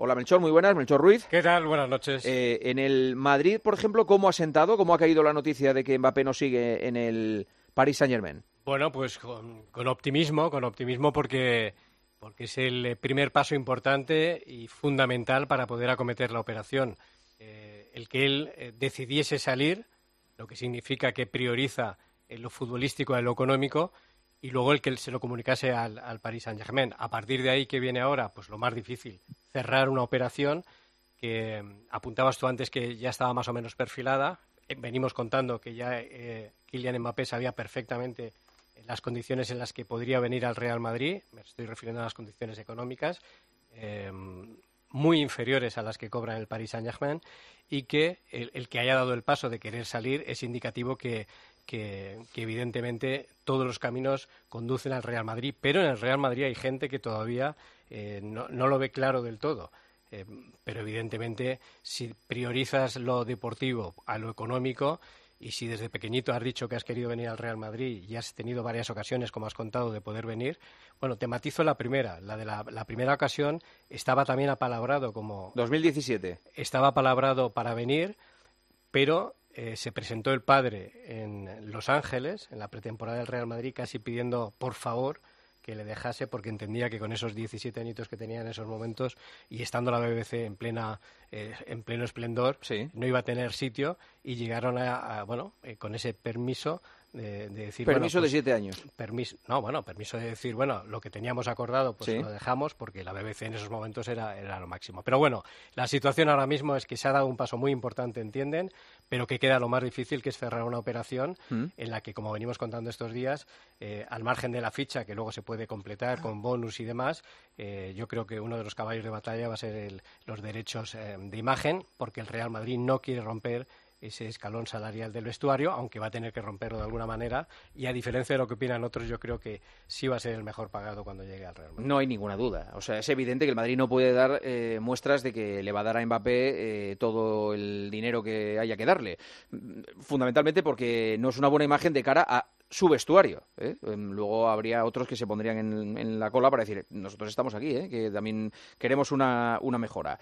Hola Melchor, muy buenas, Melchor Ruiz. ¿Qué tal? Buenas noches. Eh, en el Madrid, por ejemplo, ¿cómo ha sentado, cómo ha caído la noticia de que Mbappé no sigue en el Paris Saint-Germain? Bueno, pues con, optimismo, con optimismo porque, porque es el primer paso importante y fundamental para poder acometer la operación. Eh, el que él eh, decidiese salir, lo que significa que prioriza en lo futbolístico y en lo económico, y luego el que se lo comunicase al, al Paris Saint-Germain. A partir de ahí, ¿qué viene ahora? Pues lo más difícil, cerrar una operación que mm, apuntabas tú antes que ya estaba más o menos perfilada. Eh, venimos contando que ya eh, Kylian Mbappé sabía perfectamente las condiciones en las que podría venir al Real Madrid, me estoy refiriendo a las condiciones económicas, eh, muy inferiores a las que cobra el Paris Saint-Germain, y que el, que haya dado el paso de querer salir es indicativo que, que, evidentemente todos los caminos conducen al Real Madrid, pero en el Real Madrid hay gente que todavía eh, no, lo ve claro del todo. Eh, pero evidentemente, si priorizas lo deportivo a lo económico, y si desde pequeñito has dicho que has querido venir al Real Madrid y has tenido varias ocasiones, como has contado, de poder venir, bueno, te matizo la primera. La de la, primera ocasión estaba también apalabrado como... 2017. Estaba apalabrado para venir, pero eh, se presentó el padre en Los Ángeles, en la pretemporada del Real Madrid, casi pidiendo, por favor, que le dejase porque entendía que con esos 17 añitos que tenía en esos momentos y estando la BBC en plena eh, en pleno esplendor no iba a tener sitio y llegaron a, bueno eh, con ese permiso de, decir permiso de pues, siete años. permiso no bueno permiso de decir bueno lo que teníamos acordado pues lo dejamos porque la BBC en esos momentos era, era lo máximo. Pero bueno la situación ahora mismo es que se ha dado un paso muy importante entienden pero que queda lo más difícil que es cerrar una operación mm. en la que como venimos contando estos días eh, al margen de la ficha que luego se puede completar con bonus y demás eh, yo creo que uno de los caballos de batalla va a ser los derechos eh, de imagen porque el Real Madrid no quiere romper ese escalón salarial del vestuario, aunque va a tener que romperlo de alguna manera. Y a diferencia de lo que opinan otros, yo creo que sí va a ser el mejor pagado cuando llegue al Real Madrid. No hay ninguna duda. O sea, es evidente que el Madrid no puede dar eh, muestras de que le va a dar a Mbappé eh, todo el dinero que haya que darle. Fundamentalmente porque no es una buena imagen de cara a su vestuario. ¿eh? Em, luego habría otros que se pondrían en, la cola para decir, nosotros estamos aquí, ¿eh? que también queremos una, una mejora.